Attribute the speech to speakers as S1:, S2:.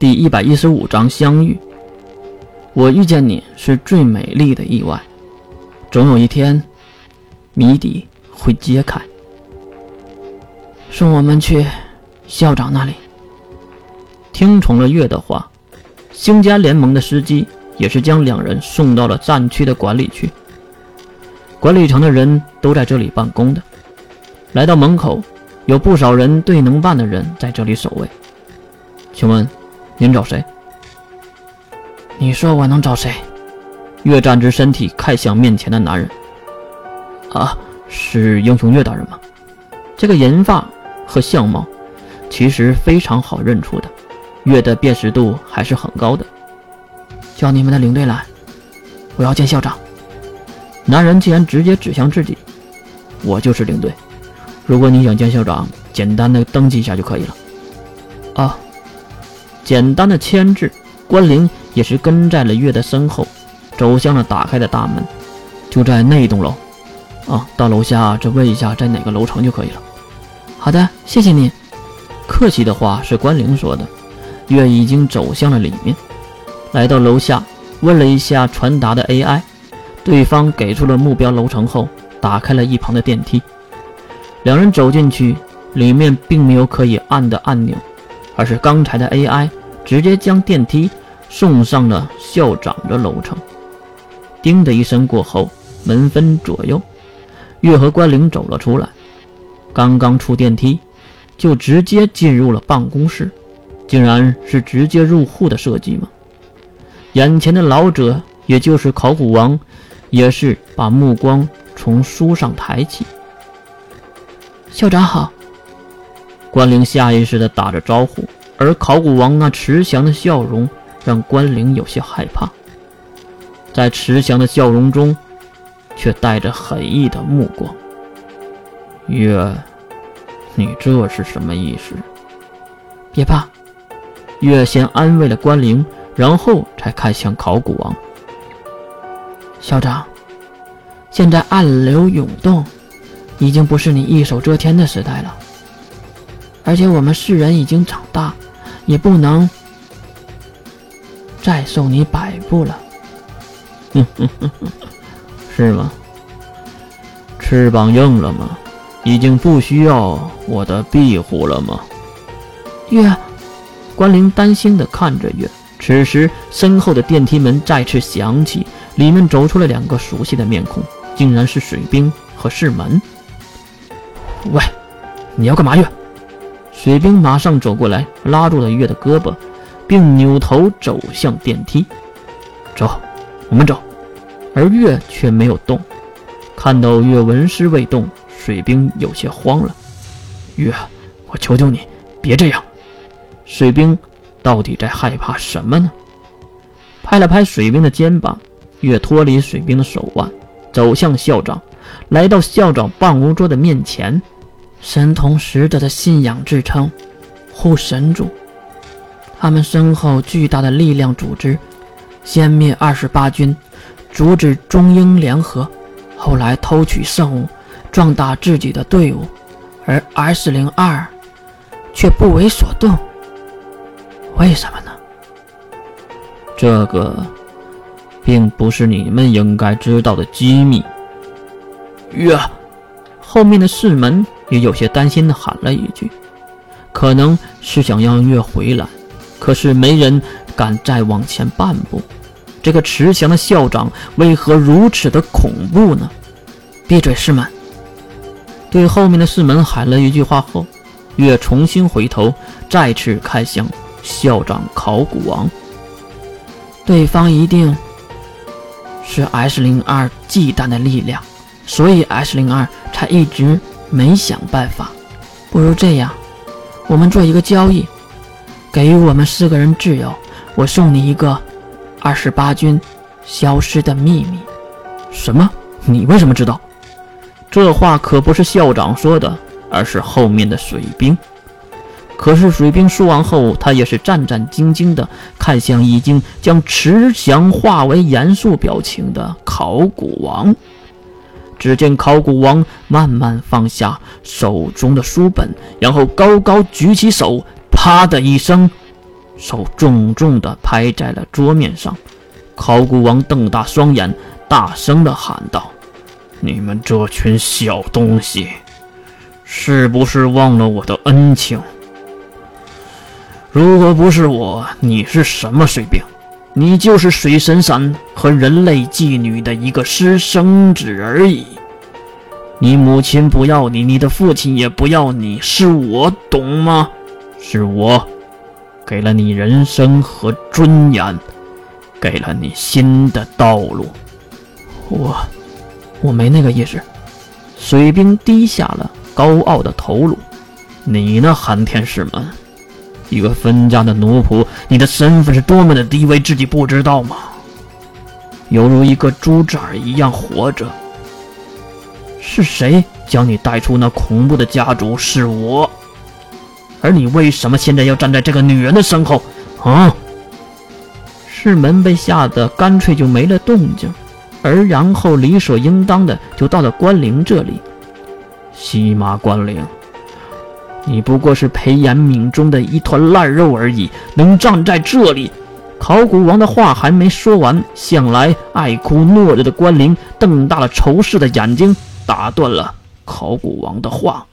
S1: 第一百一十五章相遇。我遇见你是最美丽的意外，总有一天，谜底会揭开。送我们去校长那里。听从了月的话，星家联盟的司机也是将两人送到了战区的管理区。管理层的人都在这里办公的。来到门口，有不少人对能办的人在这里守卫。请问，您找谁？你说我能找谁？岳站直身体，看向面前的男人。啊，是英雄岳大人吗？这个银发和相貌，其实非常好认出的。岳的辨识度还是很高的。叫你们的领队来，我要见校长。男人竟然直接指向自己，我就是领队。如果你想见校长，简单的登记一下就可以了。啊，简单的牵制。关灵也是跟在了月的身后，走向了打开的大门，就在那栋楼。啊，到楼下再问一下在哪个楼层就可以了。好的，谢谢你。客气的话是关灵说的。月已经走向了里面，来到楼下，问了一下传达的 AI，对方给出了目标楼层后，打开了一旁的电梯。两人走进去，里面并没有可以按的按钮，而是刚才的 AI 直接将电梯送上了校长的楼层。叮的一声过后，门分左右，月和关灵走了出来。刚刚出电梯，就直接进入了办公室，竟然是直接入户的设计吗？眼前的老者，也就是考古王，也是把目光从书上抬起。校长好，关灵下意识地打着招呼，而考古王那慈祥的笑容让关灵有些害怕。在慈祥的笑容中，却带着狠意的目光。月，你这是什么意思？别怕，月先安慰了关灵，然后才看向考古王。校长，现在暗流涌动。已经不是你一手遮天的时代了，而且我们世人已经长大，也不能再受你摆布了。哼哼哼哼，是吗？翅膀硬了吗？已经不需要我的庇护了吗？月，关灵担心的看着月。此时，身后的电梯门再次响起，里面走出了两个熟悉的面孔，竟然是水兵和世门。喂，你要干嘛？月水兵马上走过来，拉住了月的胳膊，并扭头走向电梯。走，我们走。而月却没有动。看到月纹丝未动，水兵有些慌了。月，我求求你，别这样。水兵到底在害怕什么呢？拍了拍水兵的肩膀，月脱离水兵的手腕，走向校长。来到校长办公桌的面前，神童使者的信仰支撑，护神主。他们身后巨大的力量组织，歼灭二十八军，阻止中英联合，后来偷取圣物，壮大自己的队伍，而 S 零二却不为所动。为什么呢？这个，并不是你们应该知道的机密。呀，后面的四门也有些担心的喊了一句：“可能是想让月回来，可是没人敢再往前半步。这个慈祥的校长为何如此的恐怖呢？”闭嘴，师门！对后面的士门喊了一句话后，月重新回头，再次看向校长考古王。对方一定是 S 零二忌惮的力量。所以 S 零二才一直没想办法。不如这样，我们做一个交易，给予我们四个人自由。我送你一个二十八军消失的秘密。什么？你为什么知道？这话可不是校长说的，而是后面的水兵。可是水兵说完后，他也是战战兢兢地看向已经将慈祥化为严肃表情的考古王。只见考古王慢慢放下手中的书本，然后高高举起手，啪的一声，手重重地拍在了桌面上。考古王瞪大双眼，大声地喊道：“你们这群小东西，是不是忘了我的恩情？如果不是我，你是什么水平？你就是水神山和人类妓女的一个私生子而已。你母亲不要你，你的父亲也不要你，是我懂吗？是我给了你人生和尊严，给了你新的道路。我，我没那个意思。水兵低下了高傲的头颅。你呢，寒天使们？一个分家的奴仆，你的身份是多么的低微，自己不知道吗？犹如一个猪崽儿一样活着。是谁将你带出那恐怖的家族？是我。而你为什么现在要站在这个女人的身后？啊！世门被吓得干脆就没了动静，而然后理所应当的就到了关灵这里。西马关灵。你不过是裴炎敏中的一团烂肉而已，能站在这里？考古王的话还没说完，向来爱哭懦弱的关灵瞪大了仇视的眼睛，打断了考古王的话。